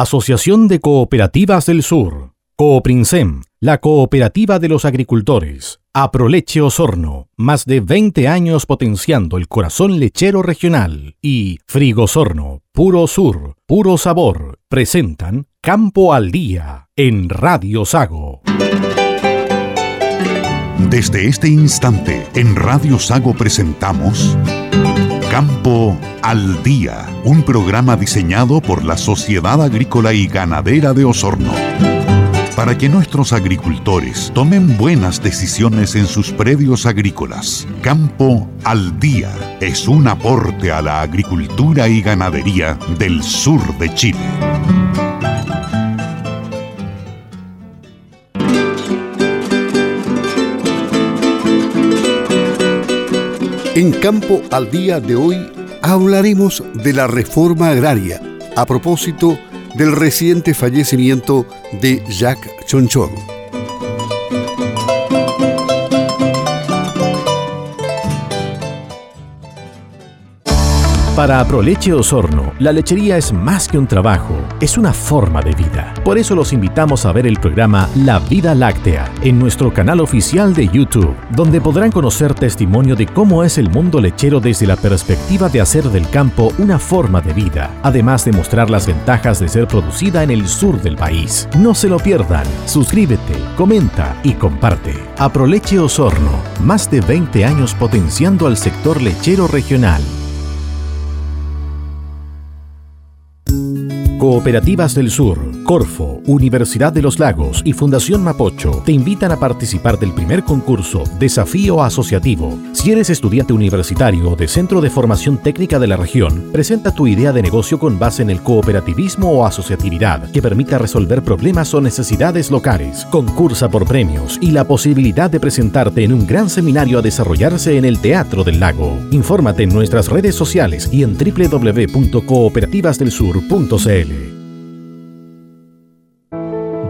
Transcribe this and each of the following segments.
Asociación de Cooperativas del Sur. Cooprinsem, la cooperativa de los agricultores. Aproleche Osorno, más de 20 años potenciando el corazón lechero regional. Y Frigosorno, puro sur, puro sabor, presentan Campo al Día en Radio Sago. Desde este instante, en Radio Sago presentamos Campo al Día, un programa diseñado por la Sociedad Agrícola y Ganadera de Osorno. Para que nuestros agricultores tomen buenas decisiones en sus predios agrícolas, Campo al Día es un aporte a la agricultura y ganadería del sur de Chile. En Campo al Día de hoy hablaremos de la reforma agraria a propósito del reciente fallecimiento de Jacques Chonchon. Para Aproleche Osorno, la lechería es más que un trabajo, es una forma de vida. Por eso los invitamos a ver el programa La Vida Láctea en nuestro canal oficial de YouTube, donde podrán conocer testimonio de cómo es el mundo lechero desde la perspectiva de hacer del campo una forma de vida, además de mostrar las ventajas de ser producida en el sur del país. No se lo pierdan, suscríbete, comenta y comparte. Aproleche Osorno, más de 20 años potenciando al sector lechero regional. Cooperativas del Sur, Corfo, Universidad de los Lagos y Fundación Mapocho te invitan a participar del primer concurso Desafío Asociativo. Si eres estudiante universitario de centro de formación técnica de la región, presenta tu idea de negocio con base en el cooperativismo o asociatividad que permita resolver problemas o necesidades locales. Concursa por premios y la posibilidad de presentarte en un gran seminario a desarrollarse en el Teatro del Lago. Infórmate en nuestras redes sociales y en www.cooperativasdelsur.cl.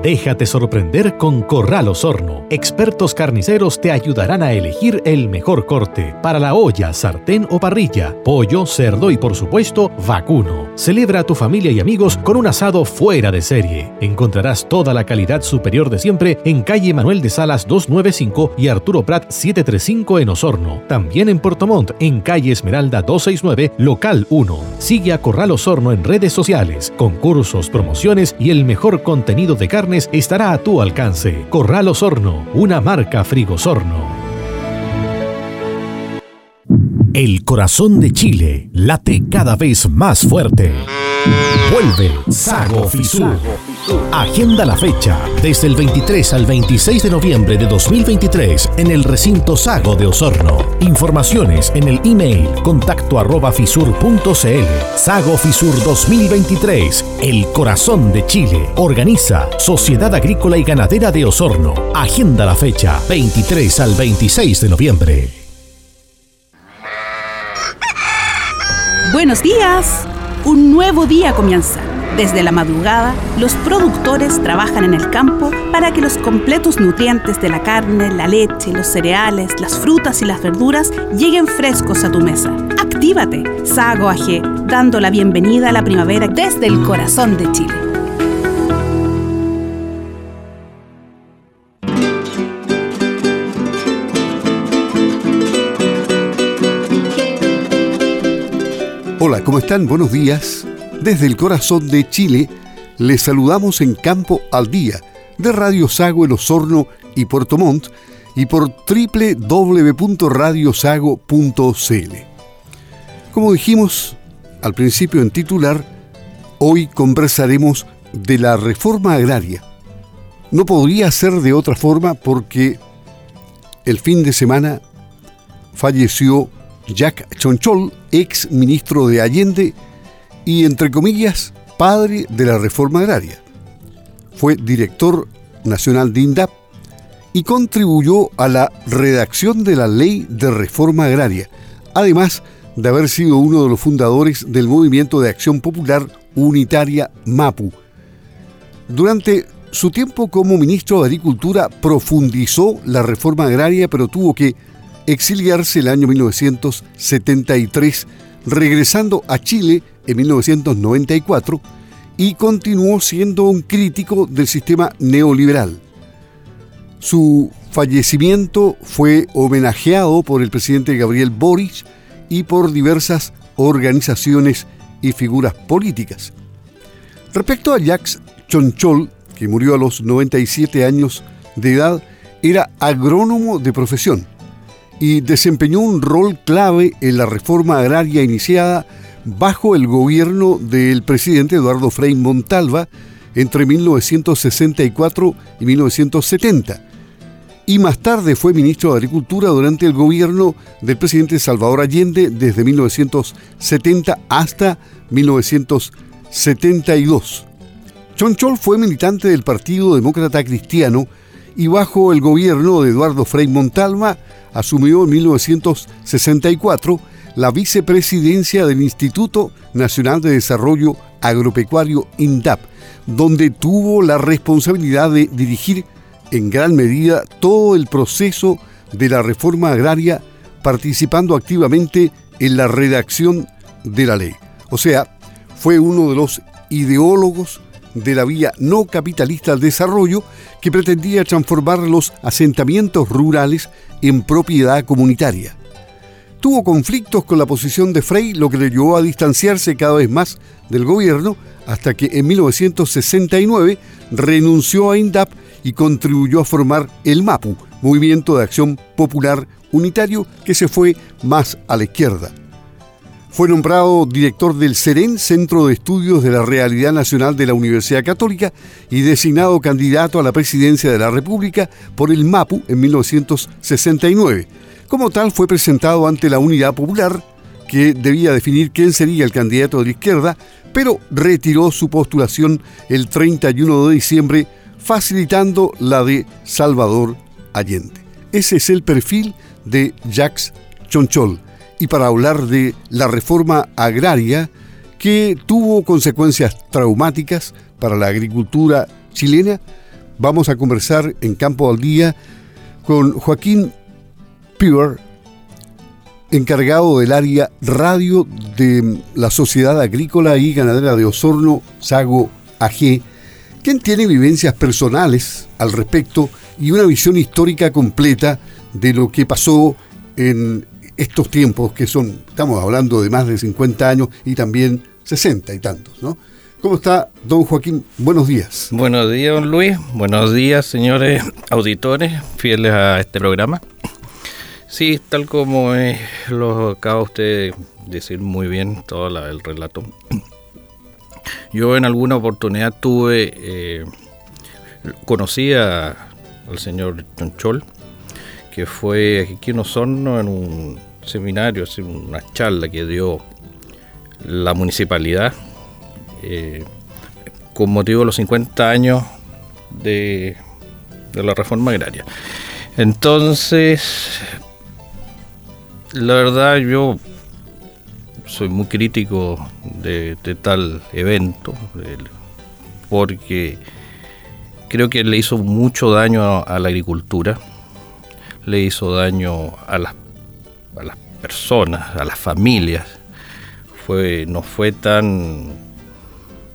Déjate sorprender con Corral Osorno. Expertos carniceros te ayudarán a elegir el mejor corte para la olla, sartén o parrilla, pollo, cerdo y por supuesto vacuno. Celebra a tu familia y amigos con un asado fuera de serie. Encontrarás toda la calidad superior de siempre en calle Manuel de Salas 295 y Arturo Prat 735 en Osorno. También en Puerto Montt en calle Esmeralda 269, local 1. Sigue a Corral Osorno en redes sociales, concursos, promociones y el mejor contenido de carne estará a tu alcance. Corral Osorno, una marca Frigosorno. El corazón de Chile late cada vez más fuerte. Vuelve Sago Fisur. Agenda la fecha desde el 23 al 26 de noviembre de 2023 en el recinto Sago de Osorno. Informaciones en el email contacto arroba fisur.cl. Sago Fisur 2023, el corazón de Chile. Organiza Sociedad Agrícola y Ganadera de Osorno. Agenda la fecha 23 al 26 de noviembre. Buenos días. Un nuevo día comienza. Desde la madrugada, los productores trabajan en el campo para que los completos nutrientes de la carne, la leche, los cereales, las frutas y las verduras lleguen frescos a tu mesa. Actívate, Sago AG, dando la bienvenida a la primavera desde el corazón de Chile. Hola, ¿cómo están? Buenos días. Desde el corazón de Chile, les saludamos en Campo al Día, de Radio Sago en Osorno y Puerto Montt, y por www.radiosago.cl. Como dijimos al principio en titular, hoy conversaremos de la reforma agraria. No podría ser de otra forma porque el fin de semana falleció Jack Chonchol, ex ministro de Allende y, entre comillas, padre de la reforma agraria. Fue director nacional de INDAP y contribuyó a la redacción de la ley de reforma agraria, además de haber sido uno de los fundadores del movimiento de acción popular unitaria MAPU. Durante su tiempo como ministro de Agricultura profundizó la reforma agraria, pero tuvo que exiliarse el año 1973, regresando a Chile en 1994 y continuó siendo un crítico del sistema neoliberal. Su fallecimiento fue homenajeado por el presidente Gabriel Boric y por diversas organizaciones y figuras políticas. Respecto a Jacques Chonchol, que murió a los 97 años de edad, era agrónomo de profesión y desempeñó un rol clave en la reforma agraria iniciada bajo el gobierno del presidente Eduardo Frei Montalva entre 1964 y 1970. Y más tarde fue ministro de Agricultura durante el gobierno del presidente Salvador Allende desde 1970 hasta 1972. Chonchol fue militante del Partido Demócrata Cristiano y bajo el gobierno de Eduardo Frei Montalva asumió en 1964 la vicepresidencia del Instituto Nacional de Desarrollo Agropecuario INDAP, donde tuvo la responsabilidad de dirigir en gran medida todo el proceso de la reforma agraria, participando activamente en la redacción de la ley. O sea, fue uno de los ideólogos de la vía no capitalista al desarrollo que pretendía transformar los asentamientos rurales en propiedad comunitaria. Tuvo conflictos con la posición de Frey, lo que le llevó a distanciarse cada vez más del gobierno, hasta que en 1969 renunció a INDAP y contribuyó a formar el MAPU, Movimiento de Acción Popular Unitario, que se fue más a la izquierda. Fue nombrado director del CEREN, Centro de Estudios de la Realidad Nacional de la Universidad Católica, y designado candidato a la presidencia de la República por el MAPU en 1969. Como tal, fue presentado ante la Unidad Popular, que debía definir quién sería el candidato de la izquierda, pero retiró su postulación el 31 de diciembre, facilitando la de Salvador Allende. Ese es el perfil de Jacques Chonchol y para hablar de la reforma agraria que tuvo consecuencias traumáticas para la agricultura chilena, vamos a conversar en Campo al Día con Joaquín Piver, encargado del área radio de la Sociedad Agrícola y Ganadera de Osorno, Sago AG, quien tiene vivencias personales al respecto y una visión histórica completa de lo que pasó en estos tiempos que son, estamos hablando de más de 50 años y también 60 y tantos, ¿no? ¿Cómo está, don Joaquín? Buenos días. Buenos días, don Luis. Buenos días, señores auditores, fieles a este programa. Sí, tal como lo acaba usted de decir muy bien todo el relato. Yo en alguna oportunidad tuve, eh, conocí al señor Chonchol, que fue aquí en Osorno en un seminario, una charla que dio la municipalidad eh, con motivo de los 50 años de, la reforma agraria. Entonces, la verdad yo soy muy crítico de, tal evento, porque creo que le hizo mucho daño a la agricultura, le hizo daño a las a las personas, a las familias. No fue tan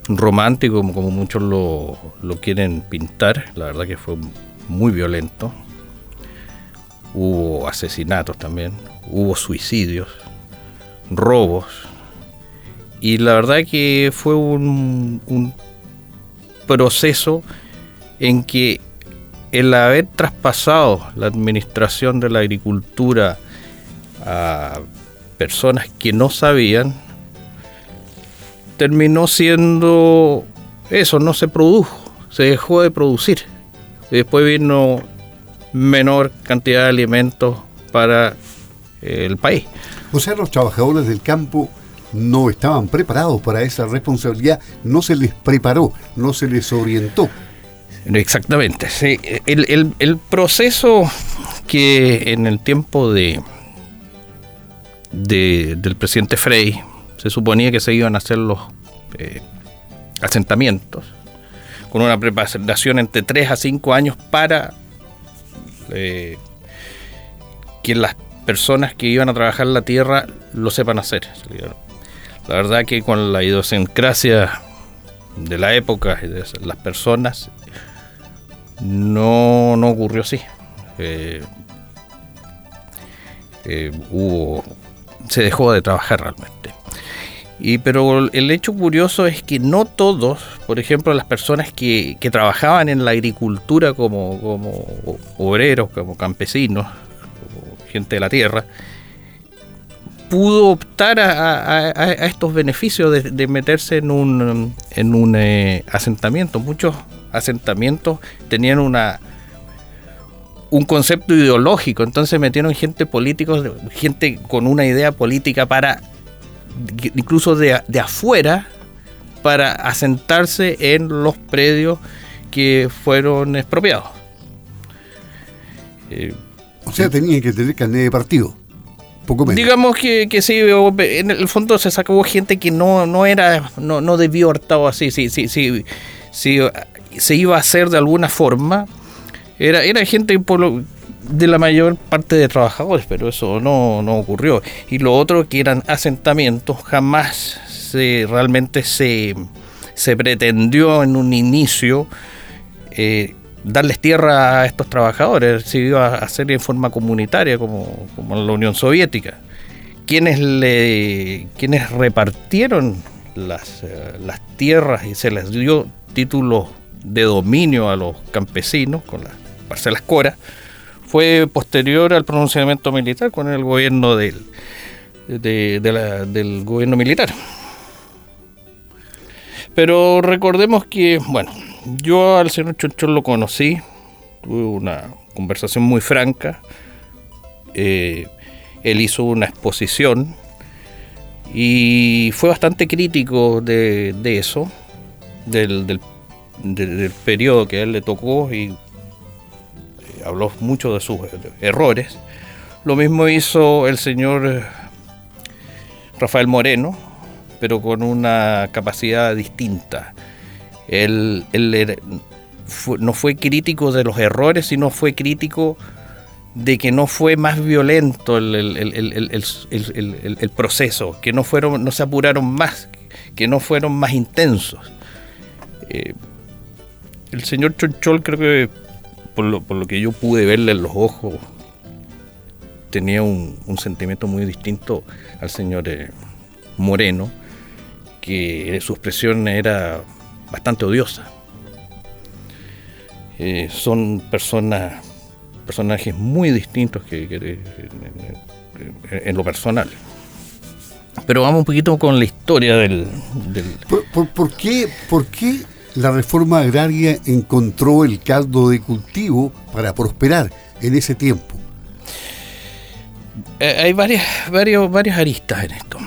romántico como, muchos lo, quieren pintar. La verdad que fue muy violento. Hubo asesinatos también, hubo suicidios, robos. Y la verdad que fue un proceso en que el haber traspasado la administración de la agricultura a personas que no sabían, terminó siendo eso, no se produjo, se dejó de producir. Y después vino menor cantidad de alimentos para eh, el país. O sea, los trabajadores del campo no estaban preparados para esa responsabilidad, no se les preparó, no se les orientó. Exactamente, sí. el, el proceso que en el tiempo de, del presidente Frey, se suponía que se iban a hacer los eh, asentamientos con una preparación entre 3 a 5 años para eh, que las personas que iban a trabajar la tierra lo sepan hacer. La verdad que con la idiosincrasia de la época y de las personas, no, no ocurrió así. Eh, hubo, se dejó de trabajar realmente. Y, pero el hecho curioso es que no todos, por ejemplo, las personas que, que trabajaban en la agricultura como, como obreros, como campesinos, como gente de la tierra, pudo optar a, estos beneficios de, meterse en un, en un eh, asentamiento. Muchos asentamientos tenían una un concepto ideológico, entonces metieron gente políticos, gente con una idea política para incluso de, afuera para asentarse en los predios que fueron expropiados. o sea, tenían que tener carnet de partido. Digamos que, que, sí, en el fondo se sacó gente que no, no era, no, no debió haber estado así, sí, sí, sí, sí, se iba a hacer de alguna forma. Era, era gente de la mayor parte de trabajadores, pero eso no, no ocurrió. Y lo otro que eran asentamientos, jamás se, realmente se, se pretendió en un inicio eh, darles tierra a estos trabajadores, se iba a hacer en forma comunitaria como, como en la Unión Soviética. Quienes, le, quienes repartieron las, eh, las tierras y se les dio títulos de dominio a los campesinos con las parcelas Cora, fue posterior al pronunciamiento militar con el gobierno del, del gobierno militar. Pero recordemos que, bueno, yo al señor Chonchón lo conocí, tuve una conversación muy franca. Eh, él hizo una exposición y fue bastante crítico de, eso, del, del, periodo que a él le tocó y habló mucho de sus errores. Lo mismo hizo el señor eh, Rafael Moreno, pero con una capacidad distinta. Él, no fue crítico de los errores, sino fue crítico de que no fue más violento el, proceso, que no, fueron, no se apuraron más, que no fueron más intensos. Eh, el señor Chonchol creo que, por lo, por lo, que yo pude verle en los ojos, tenía un, sentimiento muy distinto al señor eh, Moreno, que su expresión era bastante odiosa. Eh, son personas, personajes muy distintos que, en, lo personal. Pero vamos un poquito con la historia del... ¿Por, qué, ¿Por qué la reforma agraria encontró el caldo de cultivo para prosperar en ese tiempo? Eh, hay varias, varios, varias aristas en esto.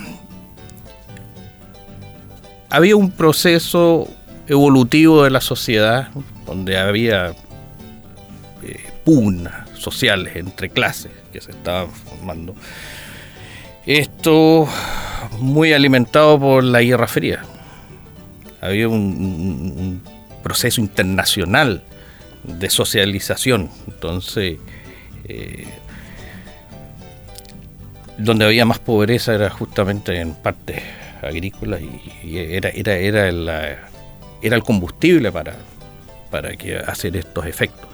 Había un proceso evolutivo de la sociedad, donde había eh, pugnas sociales entre clases que se estaban formando. Esto muy alimentado por la Guerra Fría. Había un, proceso internacional de socialización. Entonces, eh, donde había más pobreza era justamente en partes agrícolas y, era, era, era la, era el combustible para, para que hacer estos efectos.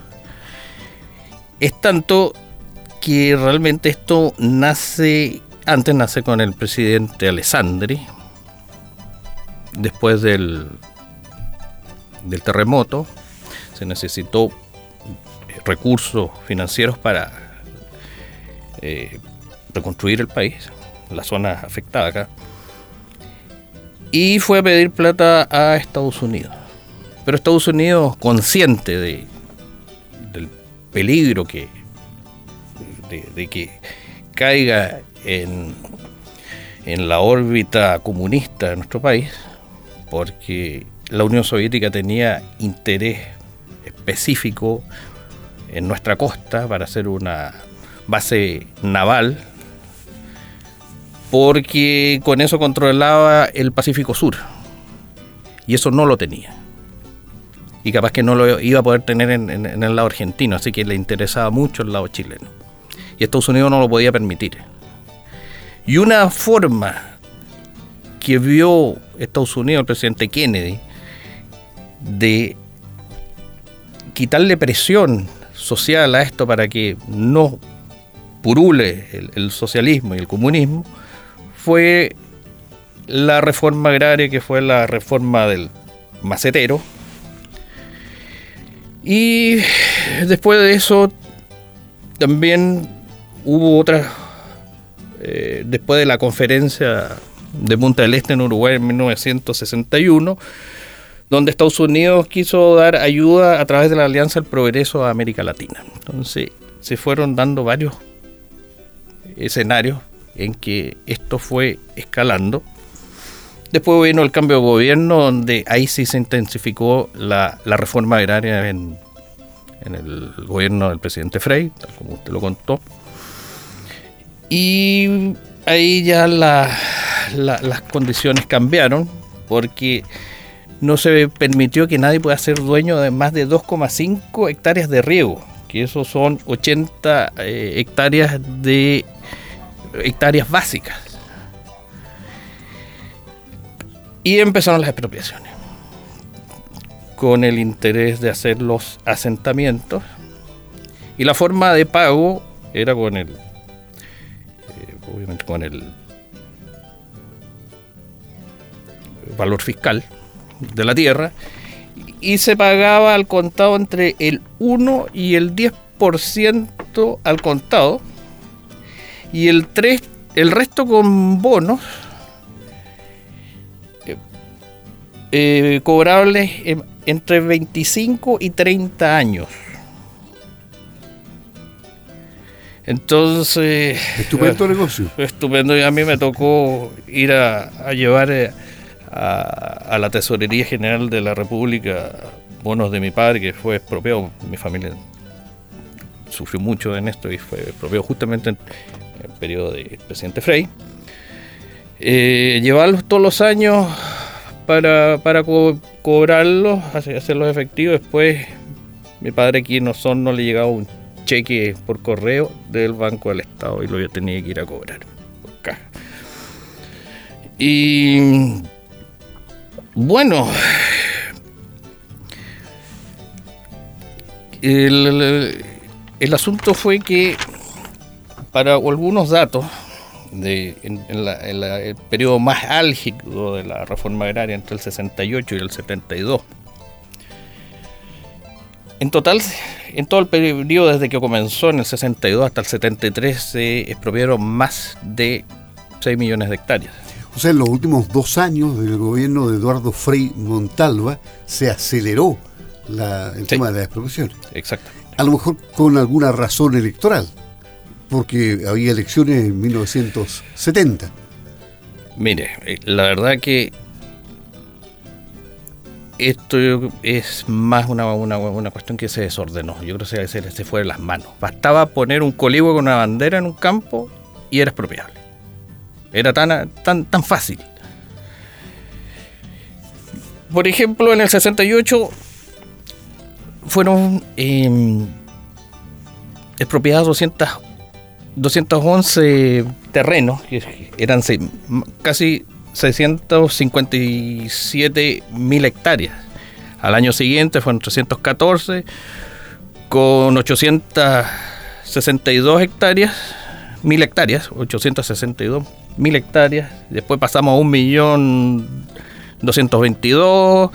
Es tanto que realmente esto nace, antes nace con el presidente Alessandri, después del, del terremoto, se necesitó recursos financieros para eh, reconstruir el país, la zona afectada acá y fue a pedir plata a Estados Unidos. Pero Estados Unidos, consciente de, del peligro que, de, que caiga en, en la órbita comunista de nuestro país, porque la Unión Soviética tenía interés específico en nuestra costa para hacer una base naval porque con eso controlaba el Pacífico Sur. Y eso no lo tenía. Y capaz que no lo iba a poder tener en, el lado argentino, así que le interesaba mucho el lado chileno. Y Estados Unidos no lo podía permitir. Y una forma que vio Estados Unidos, el presidente Kennedy, de quitarle presión social a esto para que no purule el, socialismo y el comunismo, fue la reforma agraria que fue la reforma del macetero. Y después de eso también hubo otras, eh, después de la conferencia de Punta del Este en Uruguay en 1961, donde Estados Unidos quiso dar ayuda a través de la Alianza del Progreso a América Latina. Entonces se fueron dando varios escenarios en que esto fue escalando. Después vino el cambio de gobierno, donde ahí sí se intensificó la, reforma agraria en, el gobierno del presidente Frey, tal como usted lo contó. Y ahí ya las condiciones cambiaron, porque no se permitió que nadie pueda ser dueño de más de 2,5 hectáreas de riego, que eso son 80 eh, hectáreas de hectáreas básicas. Y empezaron las expropiaciones, con el interés de hacer los asentamientos. Y la forma de pago era con el, eh, obviamente con el valor fiscal, de la tierra y se pagaba al contado entre el 1 y el 10% al contado y el 3 el resto con bonos eh, eh, cobrables entre 25 y 30 años. Entonces... Estupendo negocio. Estupendo. Y a mí me tocó ir a, a llevar eh, a, la Tesorería General de la República bonos de mi padre, que fue expropiado. Mi familia sufrió mucho en esto y fue expropiado justamente en el periodo del presidente Frey. Eh, llevarlos todos los años para, para cobrarlos, hacerlos efectivos. Después, mi padre aquí en Osorno le llegaba un cheque por correo del Banco del Estado y lo tenía que ir a cobrar por caja. Y bueno, el, asunto fue que para algunos datos, de, en, el periodo más álgido de la reforma agraria entre el 68 y el 72, en total, en todo el periodo desde que comenzó en el 62 hasta el 73 se expropiaron más de 6 millones de hectáreas. O sea, en los últimos dos años del gobierno de Eduardo Frei Montalva se aceleró el tema de la expropiación. Exacto. A lo mejor con alguna razón electoral, porque había elecciones en 1970. Mire, eh, la verdad que esto es más una, una, cuestión que se desordenó. Yo creo que se, se fue de las manos. Bastaba poner un coligüe con una bandera en un campo y era expropiable. Era tan, tan, tan fácil. Por ejemplo, en el 68 fueron eh, expropiados 200, 211 terrenos, que eran casi 657 mil hectáreas. Al año siguiente fueron 314, con 862 hectáreas, mil hectáreas, 862 mil hectáreas, después pasamos a un millón doscientos veintidós,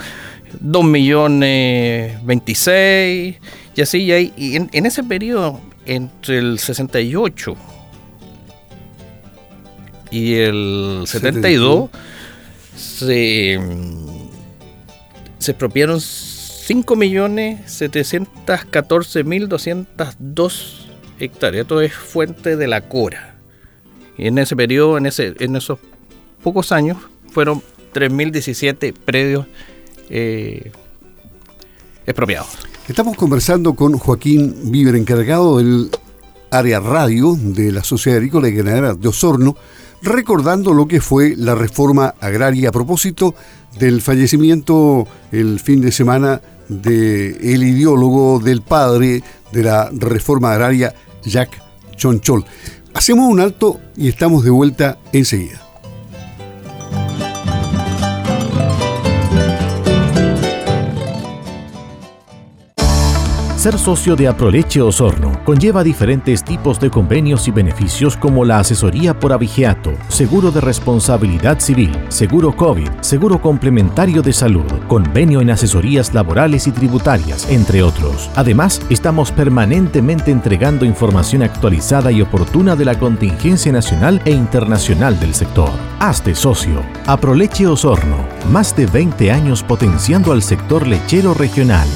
dos millones veintiséis, y así, y, ahí, y en, ese periodo, entre el 68 y el 72, se, se expropiaron 5 millones 714 mil 202 hectáreas. Esto es fuente de la Cora. Y en ese periodo, en, ese, en esos pocos años, fueron 3.017 predios eh, expropiados. Estamos conversando con Joaquín Víver, encargado del área radio de la Sociedad Agrícola y Ganadera de Osorno, recordando lo que fue la reforma agraria a propósito del fallecimiento el fin de semana del el ideólogo del padre de la reforma agraria, Jacques Chonchol. Hacemos un alto y estamos de vuelta enseguida. Ser socio de Aproleche Osorno conlleva diferentes tipos de convenios y beneficios como la asesoría por avigeato, seguro de responsabilidad civil, seguro COVID, seguro complementario de salud, convenio en asesorías laborales y tributarias, entre otros. Además, estamos permanentemente entregando información actualizada y oportuna de la contingencia nacional e internacional del sector. Hazte socio. Aproleche Osorno, más de 20 años potenciando al sector lechero regional.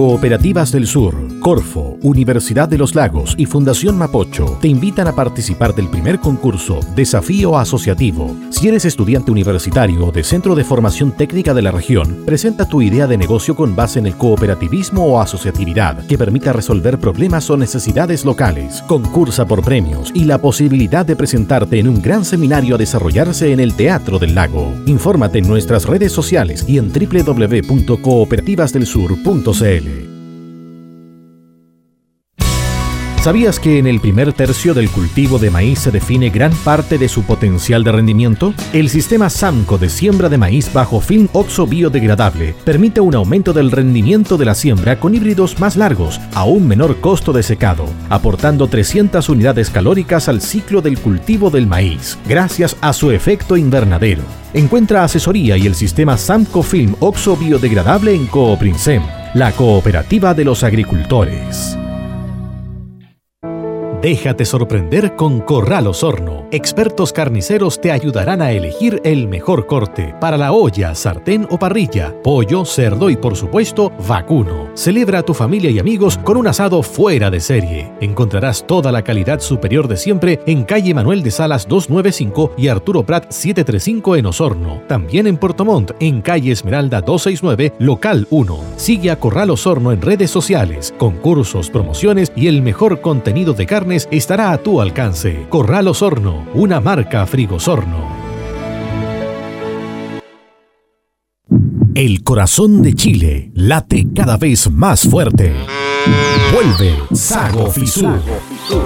Cooperativas del Sur, Corfo, Universidad de los Lagos y Fundación Mapocho te invitan a participar del primer concurso Desafío Asociativo. Si eres estudiante universitario de centro de formación técnica de la región, presenta tu idea de negocio con base en el cooperativismo o asociatividad que permita resolver problemas o necesidades locales. Concursa por premios y la posibilidad de presentarte en un gran seminario a desarrollarse en el Teatro del Lago. Infórmate en nuestras redes sociales y en www.cooperativasdelsur.cl. ¿Sabías que en el primer tercio del cultivo de maíz se define gran parte de su potencial de rendimiento? El sistema SAMCO de siembra de maíz bajo film oxo biodegradable permite un aumento del rendimiento de la siembra con híbridos más largos a un menor costo de secado, aportando 300 unidades calóricas al ciclo del cultivo del maíz, gracias a su efecto invernadero. Encuentra asesoría y el sistema SAMCO Film Oxo biodegradable en Cooprinsem, la cooperativa de los agricultores. Déjate sorprender con Corral Osorno. Expertos carniceros te ayudarán a elegir el mejor corte para la olla, sartén o parrilla, pollo, cerdo y por supuesto vacuno. Celebra a tu familia y amigos con un asado fuera de serie. Encontrarás toda la calidad superior de siempre en calle Manuel de Salas 295 y Arturo Prat 735 en Osorno. También en Puerto Montt, en calle Esmeralda 269, local 1. Sigue a Corral Osorno en redes sociales, concursos, promociones y el mejor contenido de carne estará a tu alcance. Corral Osorno, una marca Frigosorno. El corazón de Chile late cada vez más fuerte. Vuelve Sago Fisur.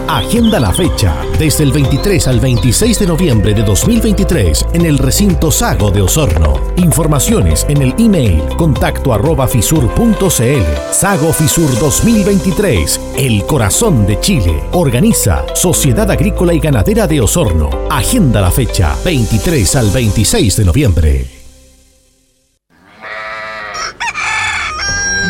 Agenda la fecha desde el 23 al 26 de noviembre de 2023 en el recinto Sago de Osorno. Informaciones en el email contacto arroba fisur.cl. Sago Fisur 2023, el corazón de Chile. Organiza Sociedad Agrícola y Ganadera de Osorno. Agenda la fecha 23 al 26 de noviembre.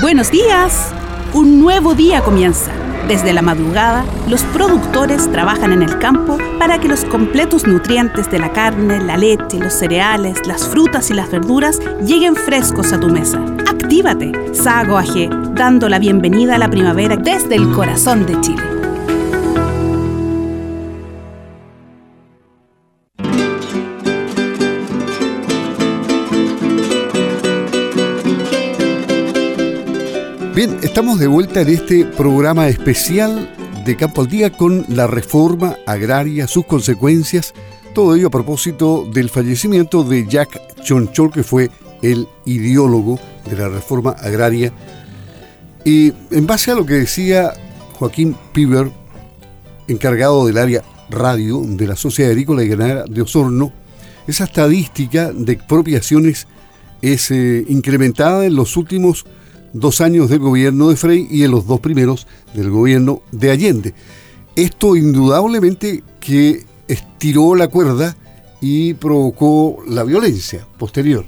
Buenos días. Un nuevo día comienza. Desde la madrugada, los productores trabajan en el campo para que los completos nutrientes de la carne, la leche, los cereales, las frutas y las verduras lleguen frescos a tu mesa. Actívate, Sago AG, dando la bienvenida a la primavera desde el corazón de Chile. Bien, estamos de vuelta en este programa especial de Campo al Día con la reforma agraria, sus consecuencias, todo ello a propósito del fallecimiento de Jack Chonchol, que fue el ideólogo de la reforma agraria. Y en base a lo que decía Joaquín Piber, encargado del área radio de la Sociedad Agrícola y Ganadera de Osorno, esa estadística de expropiaciones es eh, incrementada en los últimos dos años del gobierno de Frey y en los dos primeros del gobierno de Allende. Esto indudablemente que estiró la cuerda y provocó la violencia posterior.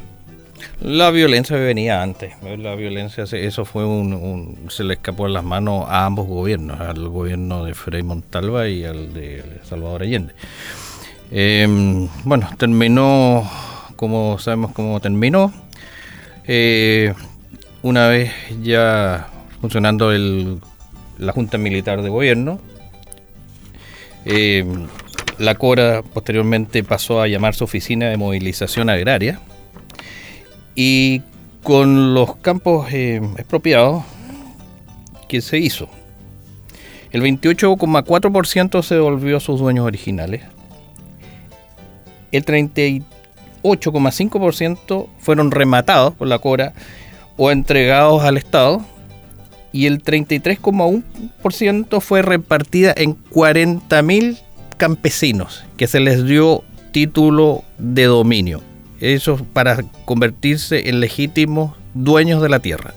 La violencia venía antes, la violencia, eso fue un, se le escapó en las manos a ambos gobiernos, al gobierno de Frei Montalva y al de Salvador Allende. Em, bueno, terminó, como sabemos cómo terminó, eh, una vez ya funcionando la Junta Militar de Gobierno, eh, la CORA posteriormente pasó a llamarse Oficina de Movilización Agraria y con los campos eh, expropiados, ¿qué se hizo? El 28,4% se devolvió a sus dueños originales. El 38,5% fueron rematados por la Cora o entregados al Estado y el 33,1% fue repartida en 40.000 campesinos que se les dio título de dominio. Eso para convertirse en legítimos dueños de la tierra.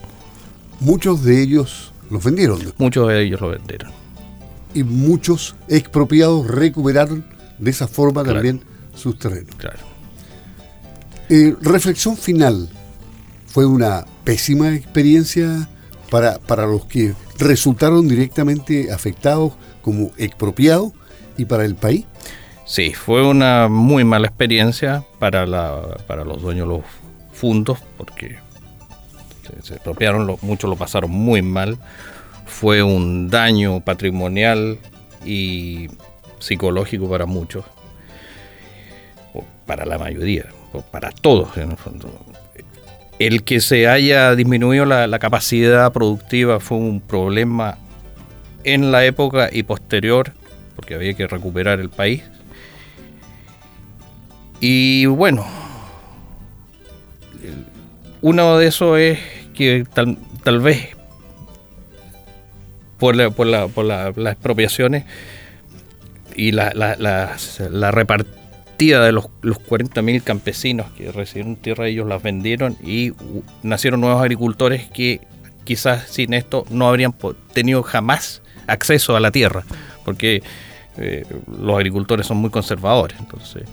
Muchos de ellos los vendieron. Muchos de ellos lo vendieron. Y muchos expropiados recuperaron de esa forma también sus terrenos. Claro. Eh, reflexión final. ¿Fue una pésima experiencia para, para los que resultaron directamente afectados como expropiados y para el país? Sí, fue una muy mala experiencia para, la, para los dueños de los fundos porque se, expropiaron, muchos lo pasaron muy mal. Fue un daño patrimonial y psicológico para muchos, para la mayoría, para todos en el fondo. El que se haya disminuido la capacidad productiva fue un problema en la época y posterior, porque había que recuperar el país. Y bueno, uno de esos es que tal, vez por, la, por las expropiaciones y la, la, repartida de los, los 40.000 campesinos que recibieron tierra, ellos las vendieron y nacieron nuevos agricultores que quizás sin esto no habrían tenido jamás acceso a la tierra, porque eh, los agricultores son muy conservadores. Entonces,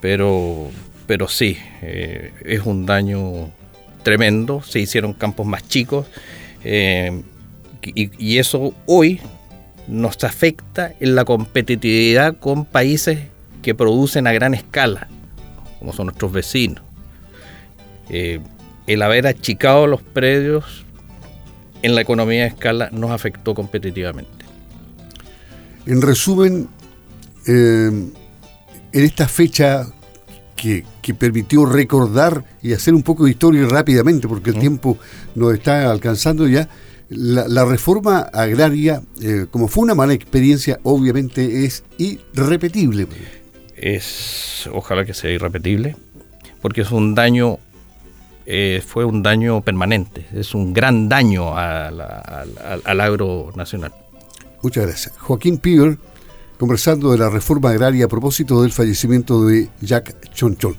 pero, pero sí, eh, es un daño tremendo, se hicieron campos más chicos eh, y, eso hoy nos afecta en la competitividad con países que producen a gran escala, como son nuestros vecinos. Eh, el haber achicado los predios en la economía de escala nos afectó competitivamente. En resumen, en esta fecha que, permitió recordar y hacer un poco de historia rápidamente, porque el tiempo nos está alcanzando ya, la, reforma agraria, eh, como fue una mala experiencia, obviamente es irrepetible. Es, ojalá que sea irrepetible, porque es un daño, eh, fue un daño permanente, es un gran daño al, al agro nacional. Muchas gracias. Joaquín Piver, conversando de la reforma agraria a propósito del fallecimiento de Jack Chonchol.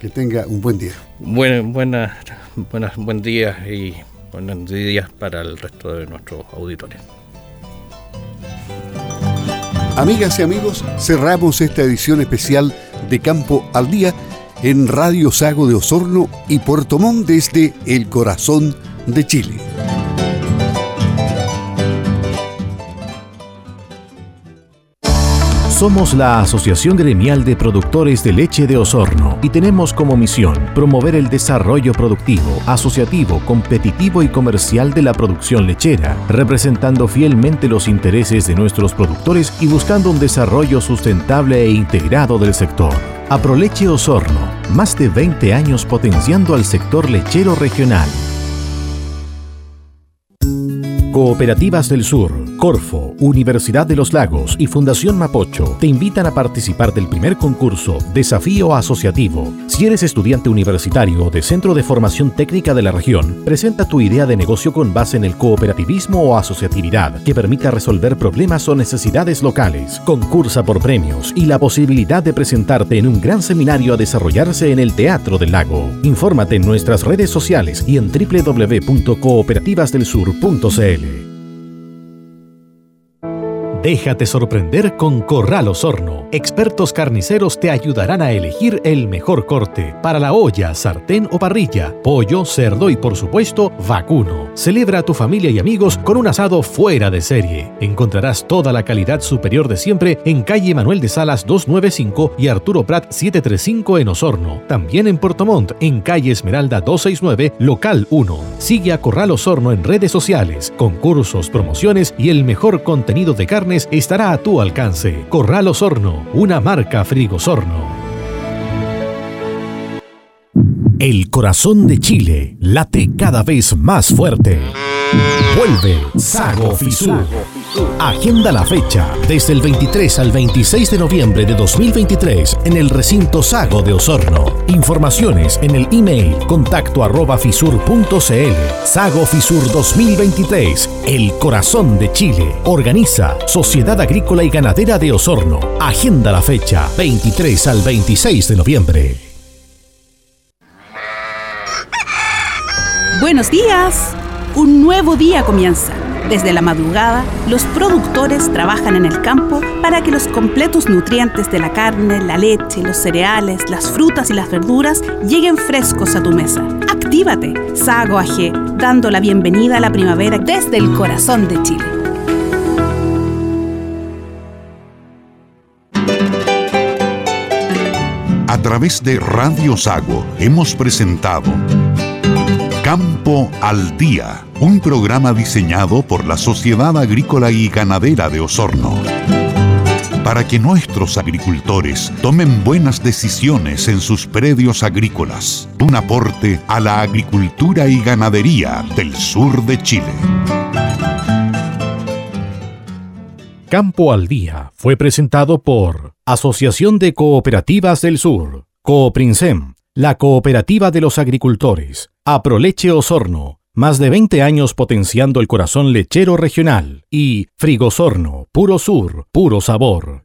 Que tenga un buen día. Buen, buenas, buenas, buen día y buenos días para el resto de nuestros auditores. Amigas y amigos, cerramos esta edición especial de Campo al Día en Radio Sago de Osorno y Puerto Montt desde el corazón de Chile. Somos la Asociación Gremial de Productores de Leche de Osorno y tenemos como misión promover el desarrollo productivo, asociativo, competitivo y comercial de la producción lechera, representando fielmente los intereses de nuestros productores y buscando un desarrollo sustentable e integrado del sector. Aproleche Osorno, más de 20 años potenciando al sector lechero regional. Cooperativas del Sur, Corfo, Universidad de los Lagos y Fundación Mapocho te invitan a participar del primer concurso Desafío Asociativo. Si eres estudiante universitario de Centro de Formación Técnica de la región, presenta tu idea de negocio con base en el cooperativismo o asociatividad que permita resolver problemas o necesidades locales. Concursa por premios y la posibilidad de presentarte en un gran seminario a desarrollarse en el Teatro del Lago. Infórmate en nuestras redes sociales y en www.cooperativasdelsur.cl. Déjate sorprender con Corral Osorno. Expertos carniceros te ayudarán a elegir el mejor corte para la olla, sartén o parrilla, pollo, cerdo y por supuesto vacuno. Celebra a tu familia y amigos con un asado fuera de serie. Encontrarás toda la calidad superior de siempre en calle Manuel de Salas 295 y Arturo Prat 735 en Osorno. También en Puerto Montt, en calle Esmeralda 269, local 1. Sigue a Corral Osorno en redes sociales, concursos, promociones y el mejor contenido de carne estará a tu alcance. Corral Osorno, una marca Frigosorno. El corazón de Chile late cada vez más fuerte. Vuelve Sago Fisur. Agenda la fecha desde el 23 al 26 de noviembre de 2023 en el recinto Sago de Osorno. Informaciones en el email contacto arroba fisur.cl. Sago Fisur 2023, el corazón de Chile. Organiza Sociedad Agrícola y Ganadera de Osorno. Agenda la fecha 23 al 26 de noviembre. Buenos días. Un nuevo día comienza. Desde la madrugada, los productores trabajan en el campo para que los completos nutrientes de la carne, la leche, los cereales, las frutas y las verduras lleguen frescos a tu mesa. Actívate, Sago AG, dando la bienvenida a la primavera desde el corazón de Chile. A través de Radio Sago hemos presentado Campo al Día, un programa diseñado por la Sociedad Agrícola y Ganadera de Osorno. Para que nuestros agricultores tomen buenas decisiones en sus predios agrícolas. Un aporte a la agricultura y ganadería del sur de Chile. Campo al Día fue presentado por Asociación de Cooperativas del Sur, Cooprinsem, la Cooperativa de los Agricultores, Aproleche Osorno, más de 20 años potenciando el corazón lechero regional, y Frigosorno, Puro Sur, Puro Sabor.